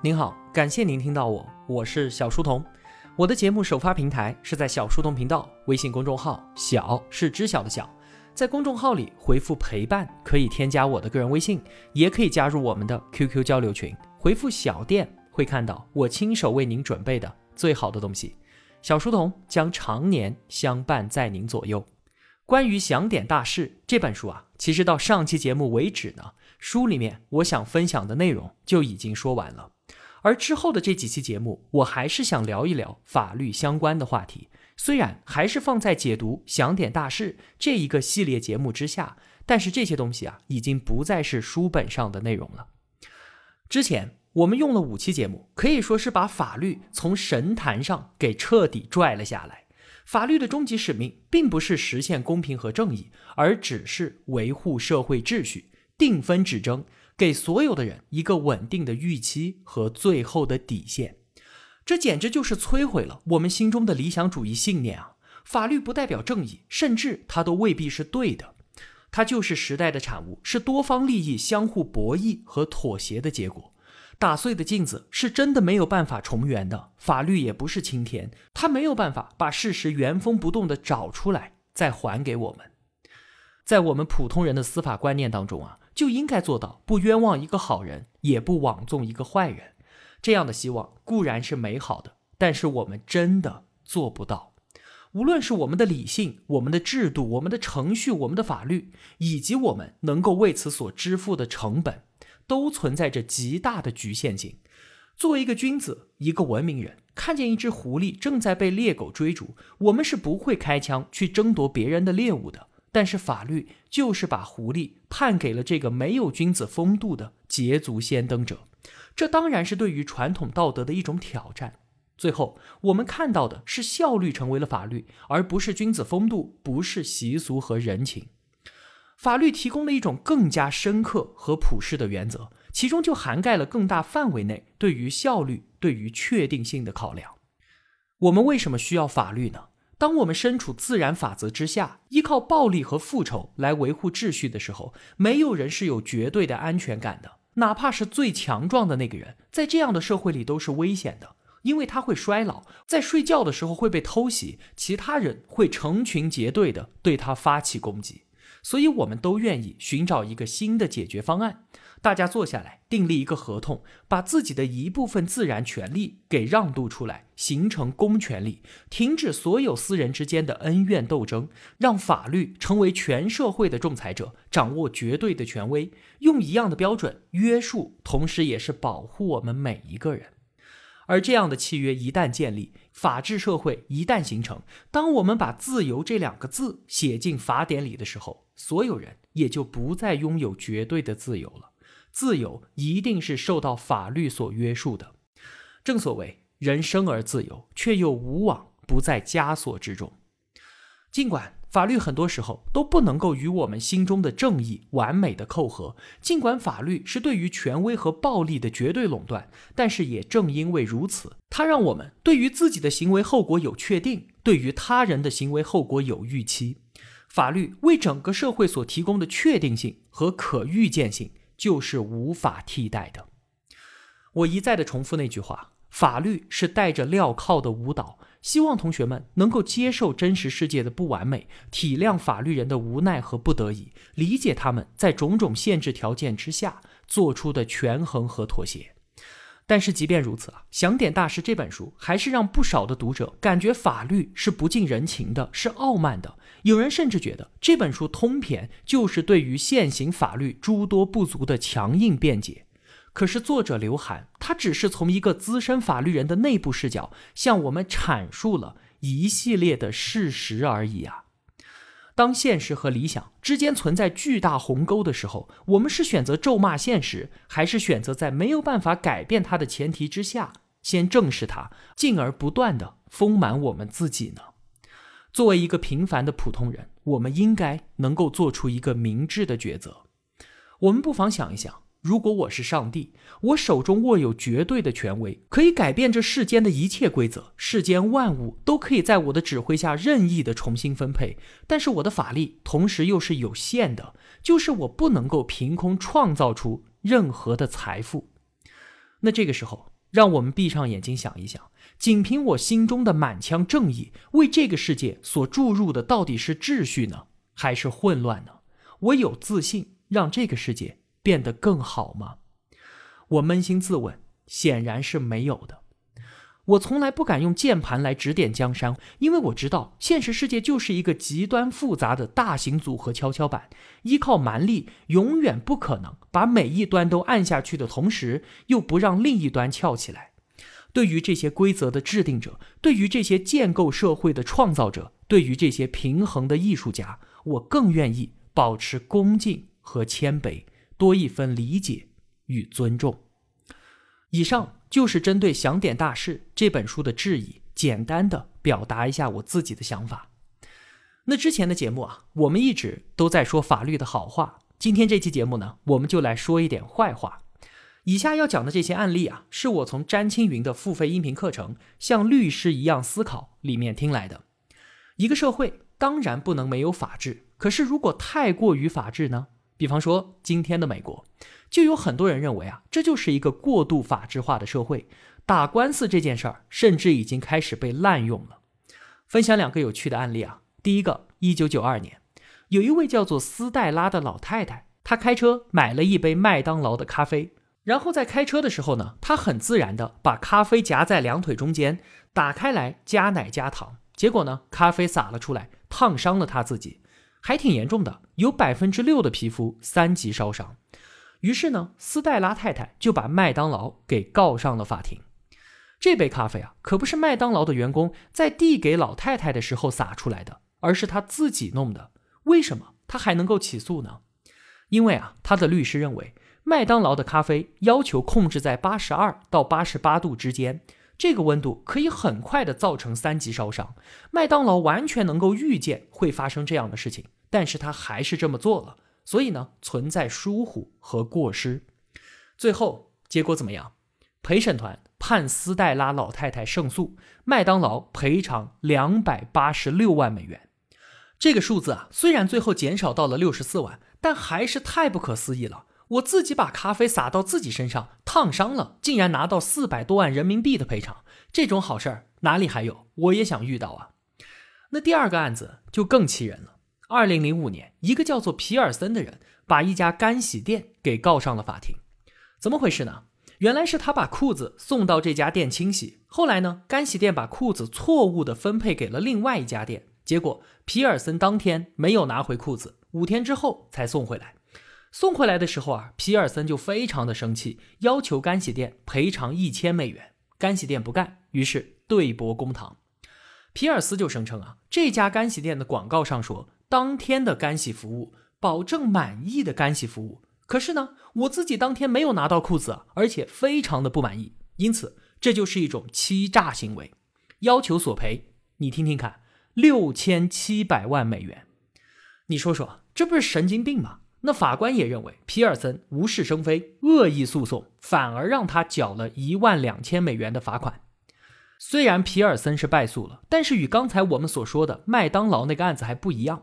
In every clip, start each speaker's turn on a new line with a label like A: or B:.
A: 您好，感谢您听到我，我是小书童。我的节目首发平台是在小书童频道微信公众号，小是知晓的小，在公众号里回复陪伴可以添加我的个人微信，也可以加入我们的 QQ 交流群，回复小店会看到我亲手为您准备的最好的东西。小书童将常年相伴在您左右。关于想点大事这本书啊，其实到上期节目为止呢，书里面我想分享的内容就已经说完了。而之后的这几期节目，我还是想聊一聊法律相关的话题。虽然还是放在解读想点大事这一个系列节目之下，但是这些东西啊，已经不再是书本上的内容了。之前我们用了五期节目，可以说是把法律从神坛上给彻底拽了下来。法律的终极使命，并不是实现公平和正义，而只是维护社会秩序，定分止争。给所有的人一个稳定的预期和最后的底线，这简直就是摧毁了我们心中的理想主义信念啊！法律不代表正义，甚至它都未必是对的，它就是时代的产物，是多方利益相互博弈和妥协的结果。打碎的镜子是真的没有办法重圆的，法律也不是青天，它没有办法把事实原封不动的找出来再还给我们。在我们普通人的司法观念当中啊。就应该做到不冤枉一个好人，也不枉纵一个坏人。这样的希望固然是美好的，但是我们真的做不到。无论是我们的理性、我们的制度、我们的程序、我们的法律，以及我们能够为此所支付的成本，都存在着极大的局限性。作为一个君子、一个文明人，看见一只狐狸正在被猎狗追逐，我们是不会开枪去争夺别人的猎物的。但是法律就是把狐狸判给了这个没有君子风度的捷足先登者，这当然是对于传统道德的一种挑战。最后，我们看到的是效率成为了法律，而不是君子风度，不是习俗和人情。法律提供了一种更加深刻和普世的原则，其中就涵盖了更大范围内对于效率、对于确定性的考量。我们为什么需要法律呢？当我们身处自然法则之下，依靠暴力和复仇来维护秩序的时候，没有人是有绝对的安全感的。哪怕是最强壮的那个人，在这样的社会里都是危险的，因为他会衰老，在睡觉的时候会被偷袭，其他人会成群结队的对他发起攻击。所以，我们都愿意寻找一个新的解决方案。大家坐下来订立一个合同，把自己的一部分自然权利给让渡出来，形成公权力，停止所有私人之间的恩怨斗争，让法律成为全社会的仲裁者，掌握绝对的权威，用一样的标准约束，同时也是保护我们每一个人。而这样的契约一旦建立，法治社会一旦形成，当我们把“自由”这两个字写进法典里的时候，所有人也就不再拥有绝对的自由了。自由一定是受到法律所约束的，正所谓人生而自由，却又无往不在枷锁之中。尽管法律很多时候都不能够与我们心中的正义完美的扣合，尽管法律是对于权威和暴力的绝对垄断，但是也正因为如此，它让我们对于自己的行为后果有确定，对于他人的行为后果有预期。法律为整个社会所提供的确定性和可预见性。就是无法替代的。我一再的重复那句话：法律是带着镣铐的舞蹈。希望同学们能够接受真实世界的不完美，体谅法律人的无奈和不得已，理解他们在种种限制条件之下做出的权衡和妥协。但是即便如此啊，《想点大师》这本书还是让不少的读者感觉法律是不近人情的，是傲慢的。有人甚至觉得这本书通篇就是对于现行法律诸多不足的强硬辩解。可是作者刘涵，他只是从一个资深法律人的内部视角，向我们阐述了一系列的事实而已啊。当现实和理想之间存在巨大鸿沟的时候，我们是选择咒骂现实，还是选择在没有办法改变它的前提之下，先正视它，进而不断的丰满我们自己呢？作为一个平凡的普通人，我们应该能够做出一个明智的抉择。我们不妨想一想，如果我是上帝，我手中握有绝对的权威，可以改变这世间的一切规则，世间万物都可以在我的指挥下任意的重新分配。但是我的法力同时又是有限的，就是我不能够凭空创造出任何的财富。那这个时候，让我们闭上眼睛想一想，仅凭我心中的满腔正义，为这个世界所注入的到底是秩序呢，还是混乱呢？我有自信让这个世界变得更好吗？我扪心自问，显然是没有的。我从来不敢用键盘来指点江山，因为我知道现实世界就是一个极端复杂的大型组合跷跷板，依靠蛮力永远不可能把每一端都按下去的同时，又不让另一端翘起来。对于这些规则的制定者，对于这些建构社会的创造者，对于这些平衡的艺术家，我更愿意保持恭敬和谦卑，多一分理解与尊重。以上。就是针对《想点大事》这本书的质疑，简单的表达一下我自己的想法。那之前的节目啊，我们一直都在说法律的好话。今天这期节目呢，我们就来说一点坏话。以下要讲的这些案例啊，是我从詹青云的付费音频课程《像律师一样思考》里面听来的。一个社会当然不能没有法治，可是如果太过于法治呢？比方说今天的美国。就有很多人认为啊，这就是一个过度法制化的社会，打官司这件事儿甚至已经开始被滥用了。分享两个有趣的案例啊。第一个，一九九二年，有一位叫做斯黛拉的老太太，她开车买了一杯麦当劳的咖啡，然后在开车的时候呢，她很自然的把咖啡夹在两腿中间，打开来加奶加糖，结果呢，咖啡洒了出来，烫伤了她自己，还挺严重的，有百分之六的皮肤三级烧伤。于是呢，斯黛拉太太就把麦当劳给告上了法庭。这杯咖啡啊，可不是麦当劳的员工在递给老太太的时候洒出来的，而是他自己弄的。为什么他还能够起诉呢？因为啊，他的律师认为，麦当劳的咖啡要求控制在八十二到八十八度之间，这个温度可以很快的造成三级烧伤。麦当劳完全能够预见会发生这样的事情，但是他还是这么做了。所以呢，存在疏忽和过失，最后结果怎么样？陪审团判斯黛拉老太太胜诉，麦当劳赔偿两百八十六万美元。这个数字啊，虽然最后减少到了六十四万，但还是太不可思议了。我自己把咖啡洒到自己身上，烫伤了，竟然拿到四百多万人民币的赔偿，这种好事儿哪里还有？我也想遇到啊。那第二个案子就更气人了。二零零五年，一个叫做皮尔森的人把一家干洗店给告上了法庭。怎么回事呢？原来是他把裤子送到这家店清洗，后来呢，干洗店把裤子错误的分配给了另外一家店，结果皮尔森当天没有拿回裤子，五天之后才送回来。送回来的时候啊，皮尔森就非常的生气，要求干洗店赔偿一千美元。干洗店不干，于是对簿公堂。皮尔斯就声称啊，这家干洗店的广告上说。当天的干洗服务，保证满意的干洗服务。可是呢，我自己当天没有拿到裤子，而且非常的不满意，因此这就是一种欺诈行为，要求索赔。你听听看，六千七百万美元，你说说，这不是神经病吗？那法官也认为皮尔森无事生非，恶意诉讼，反而让他缴了一万两千美元的罚款。虽然皮尔森是败诉了，但是与刚才我们所说的麦当劳那个案子还不一样。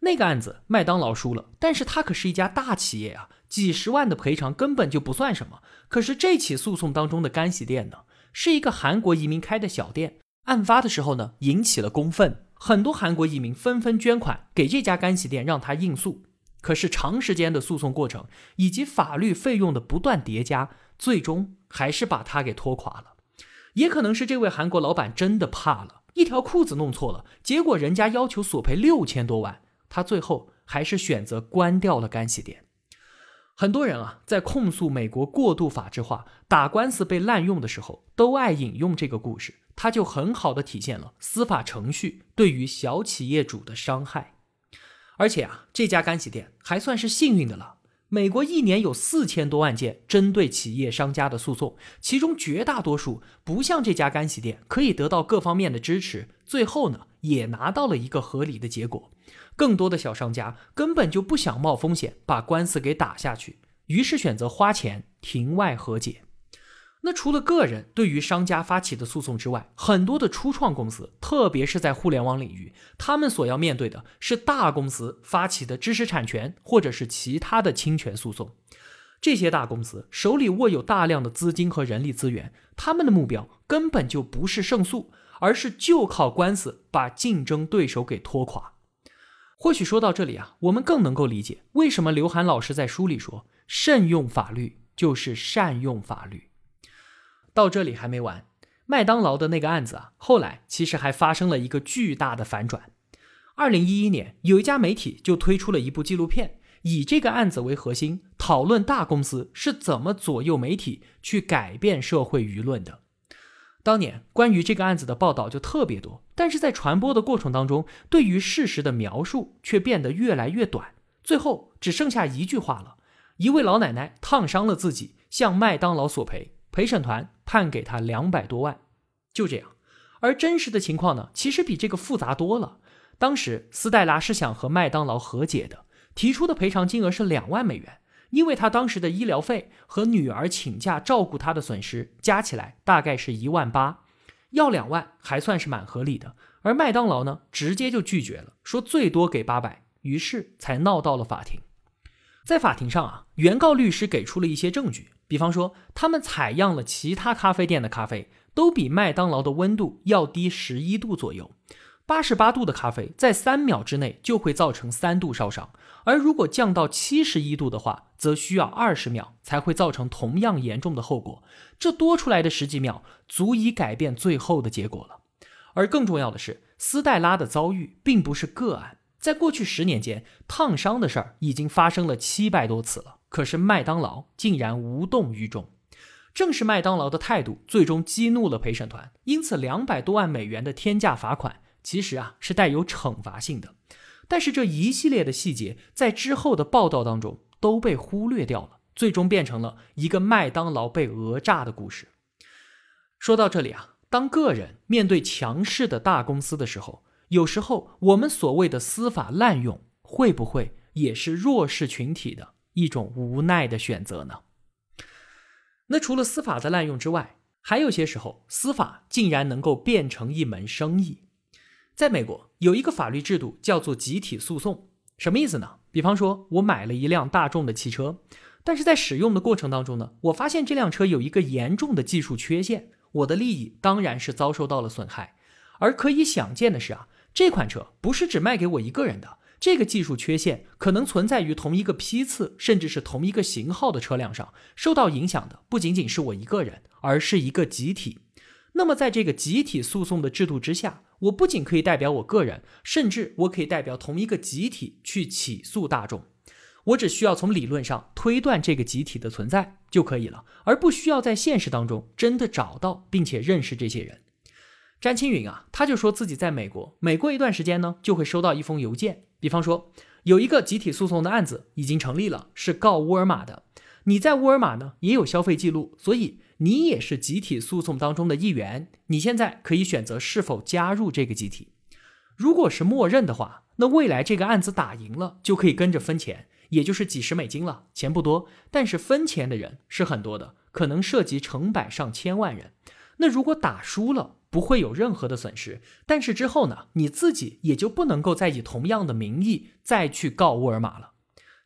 A: 那个案子麦当劳输了，但是他可是一家大企业啊，几十万的赔偿根本就不算什么。可是这起诉讼当中的干洗店呢，是一个韩国移民开的小店，案发的时候呢，引起了公愤，很多韩国移民纷纷捐款给这家干洗店，让他应诉。可是长时间的诉讼过程以及法律费用的不断叠加，最终还是把他给拖垮了。也可能是这位韩国老板真的怕了，一条裤子弄错了，结果人家要求索赔六千多万。他最后还是选择关掉了干洗店。很多人啊，在控诉美国过度法制化、打官司被滥用的时候，都爱引用这个故事，它就很好的体现了司法程序对于小企业主的伤害。而且啊，这家干洗店还算是幸运的了。美国一年有四千多万件针对企业商家的诉讼，其中绝大多数不像这家干洗店可以得到各方面的支持，最后呢，也拿到了一个合理的结果。更多的小商家根本就不想冒风险把官司给打下去，于是选择花钱庭外和解。那除了个人对于商家发起的诉讼之外，很多的初创公司，特别是在互联网领域，他们所要面对的是大公司发起的知识产权或者是其他的侵权诉讼。这些大公司手里握有大量的资金和人力资源，他们的目标根本就不是胜诉，而是就靠官司把竞争对手给拖垮。或许说到这里啊，我们更能够理解为什么刘涵老师在书里说：“慎用法律就是善用法律。”到这里还没完，麦当劳的那个案子啊，后来其实还发生了一个巨大的反转。二零一一年，有一家媒体就推出了一部纪录片。以这个案子为核心，讨论大公司是怎么左右媒体去改变社会舆论的。当年关于这个案子的报道就特别多，但是在传播的过程当中，对于事实的描述却变得越来越短，最后只剩下一句话了：一位老奶奶烫伤了自己，向麦当劳索赔，陪审团判给他两百多万。就这样，而真实的情况呢，其实比这个复杂多了。当时斯黛拉是想和麦当劳和解的。提出的赔偿金额是两万美元，因为他当时的医疗费和女儿请假照顾他的损失加起来大概是一万八，要两万还算是蛮合理的。而麦当劳呢，直接就拒绝了，说最多给八百，于是才闹到了法庭。在法庭上啊，原告律师给出了一些证据，比方说他们采样了其他咖啡店的咖啡，都比麦当劳的温度要低十一度左右。八十八度的咖啡在三秒之内就会造成三度烧伤，而如果降到七十一度的话，则需要二十秒才会造成同样严重的后果。这多出来的十几秒足以改变最后的结果了。而更重要的是，斯黛拉的遭遇并不是个案，在过去十年间，烫伤的事儿已经发生了七百多次了。可是麦当劳竟然无动于衷，正是麦当劳的态度最终激怒了陪审团，因此两百多万美元的天价罚款。其实啊是带有惩罚性的，但是这一系列的细节在之后的报道当中都被忽略掉了，最终变成了一个麦当劳被讹诈的故事。说到这里啊，当个人面对强势的大公司的时候，有时候我们所谓的司法滥用，会不会也是弱势群体的一种无奈的选择呢？那除了司法的滥用之外，还有些时候司法竟然能够变成一门生意。在美国有一个法律制度叫做集体诉讼，什么意思呢？比方说，我买了一辆大众的汽车，但是在使用的过程当中呢，我发现这辆车有一个严重的技术缺陷，我的利益当然是遭受到了损害。而可以想见的是啊，这款车不是只卖给我一个人的，这个技术缺陷可能存在于同一个批次，甚至是同一个型号的车辆上，受到影响的不仅仅是我一个人，而是一个集体。那么，在这个集体诉讼的制度之下，我不仅可以代表我个人，甚至我可以代表同一个集体去起诉大众。我只需要从理论上推断这个集体的存在就可以了，而不需要在现实当中真的找到并且认识这些人。詹青云啊，他就说自己在美国，每过一段时间呢，就会收到一封邮件，比方说有一个集体诉讼的案子已经成立了，是告沃尔玛的。你在沃尔玛呢也有消费记录，所以你也是集体诉讼当中的一员。你现在可以选择是否加入这个集体。如果是默认的话，那未来这个案子打赢了就可以跟着分钱，也就是几十美金了，钱不多，但是分钱的人是很多的，可能涉及成百上千万人。那如果打输了，不会有任何的损失，但是之后呢，你自己也就不能够再以同样的名义再去告沃尔玛了。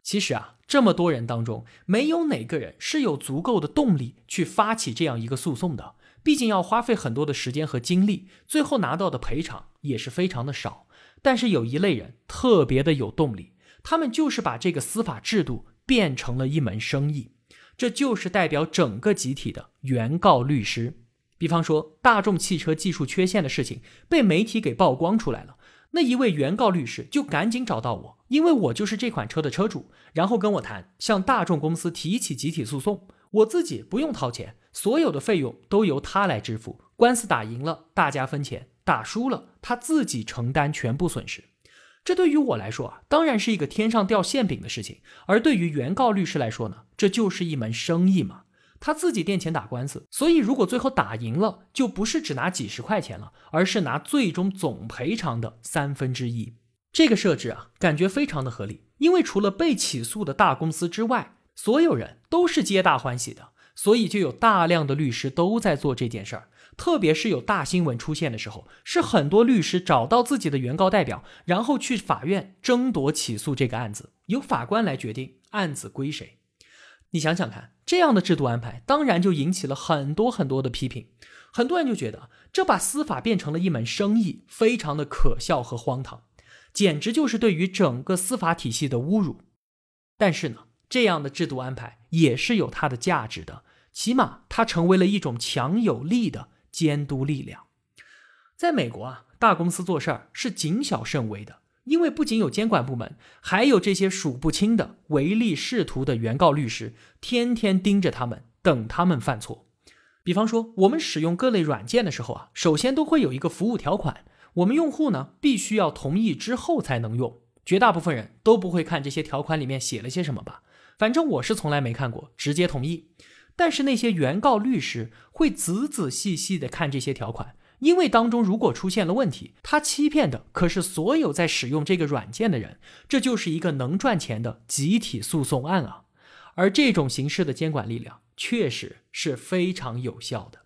A: 其实啊。这么多人当中，没有哪个人是有足够的动力去发起这样一个诉讼的。毕竟要花费很多的时间和精力，最后拿到的赔偿也是非常的少。但是有一类人特别的有动力，他们就是把这个司法制度变成了一门生意。这就是代表整个集体的原告律师。比方说，大众汽车技术缺陷的事情被媒体给曝光出来了。那一位原告律师就赶紧找到我，因为我就是这款车的车主，然后跟我谈向大众公司提起集体诉讼，我自己不用掏钱，所有的费用都由他来支付。官司打赢了，大家分钱；打输了，他自己承担全部损失。这对于我来说啊，当然是一个天上掉馅饼的事情；而对于原告律师来说呢，这就是一门生意嘛。他自己垫钱打官司，所以如果最后打赢了，就不是只拿几十块钱了，而是拿最终总赔偿的三分之一。这个设置啊，感觉非常的合理，因为除了被起诉的大公司之外，所有人都是皆大欢喜的，所以就有大量的律师都在做这件事儿。特别是有大新闻出现的时候，是很多律师找到自己的原告代表，然后去法院争夺起诉这个案子，由法官来决定案子归谁。你想想看，这样的制度安排，当然就引起了很多很多的批评。很多人就觉得，这把司法变成了一门生意，非常的可笑和荒唐，简直就是对于整个司法体系的侮辱。但是呢，这样的制度安排也是有它的价值的，起码它成为了一种强有力的监督力量。在美国啊，大公司做事儿是谨小慎微的。因为不仅有监管部门，还有这些数不清的唯利是图的原告律师，天天盯着他们，等他们犯错。比方说，我们使用各类软件的时候啊，首先都会有一个服务条款，我们用户呢必须要同意之后才能用。绝大部分人都不会看这些条款里面写了些什么吧？反正我是从来没看过，直接同意。但是那些原告律师会仔仔细细的看这些条款。因为当中如果出现了问题，他欺骗的可是所有在使用这个软件的人，这就是一个能赚钱的集体诉讼案啊！而这种形式的监管力量确实是非常有效的。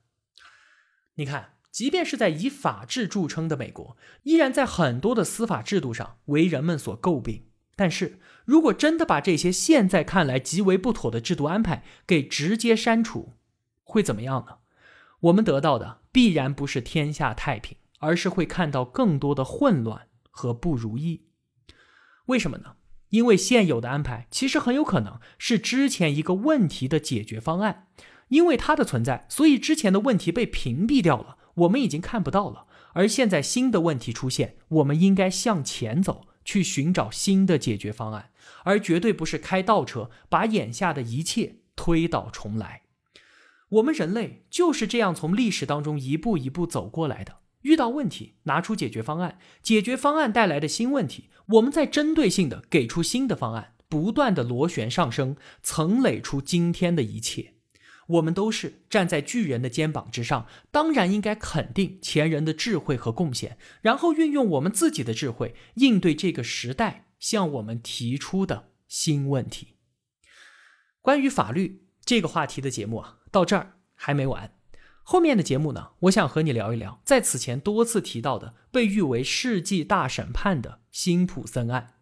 A: 你看，即便是在以法治著称的美国，依然在很多的司法制度上为人们所诟病。但是如果真的把这些现在看来极为不妥的制度安排给直接删除，会怎么样呢？我们得到的必然不是天下太平，而是会看到更多的混乱和不如意。为什么呢？因为现有的安排其实很有可能是之前一个问题的解决方案，因为它的存在，所以之前的问题被屏蔽掉了，我们已经看不到了。而现在新的问题出现，我们应该向前走，去寻找新的解决方案，而绝对不是开倒车，把眼下的一切推倒重来。我们人类就是这样从历史当中一步一步走过来的。遇到问题，拿出解决方案，解决方案带来的新问题，我们再针对性的给出新的方案，不断的螺旋上升，层累出今天的一切。我们都是站在巨人的肩膀之上，当然应该肯定前人的智慧和贡献，然后运用我们自己的智慧应对这个时代向我们提出的新问题。关于法律这个话题的节目啊。到这儿还没完，后面的节目呢，我想和你聊一聊，在此前多次提到的被誉为世纪大审判的辛普森案。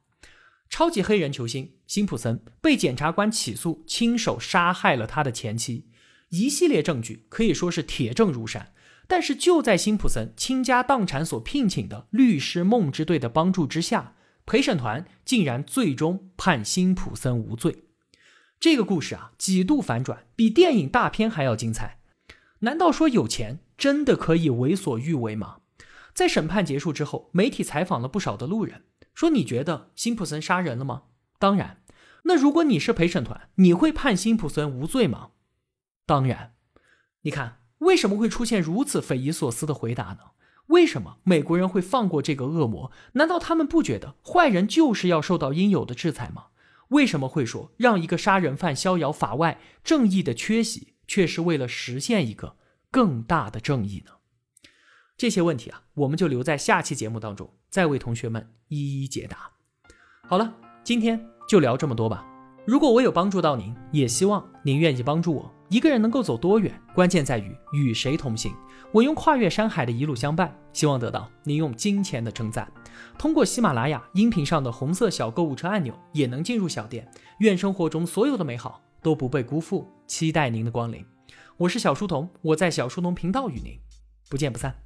A: 超级黑人球星辛普森被检察官起诉，亲手杀害了他的前妻，一系列证据可以说是铁证如山。但是就在辛普森倾家荡产所聘请的律师梦之队的帮助之下，陪审团竟然最终判辛普森无罪。这个故事啊，几度反转，比电影大片还要精彩。难道说有钱真的可以为所欲为吗？在审判结束之后，媒体采访了不少的路人，说你觉得辛普森杀人了吗？当然。那如果你是陪审团，你会判辛普森无罪吗？当然。你看，为什么会出现如此匪夷所思的回答呢？为什么美国人会放过这个恶魔？难道他们不觉得坏人就是要受到应有的制裁吗？为什么会说让一个杀人犯逍遥法外，正义的缺席却是为了实现一个更大的正义呢？这些问题啊，我们就留在下期节目当中再为同学们一一解答。好了，今天就聊这么多吧。如果我有帮助到您，也希望您愿意帮助我。一个人能够走多远，关键在于与谁同行。我用跨越山海的一路相伴，希望得到您用金钱的称赞。通过喜马拉雅音频上的红色小购物车按钮，也能进入小店。愿生活中所有的美好都不被辜负，期待您的光临。我是小书童，我在小书童频道与您不见不散。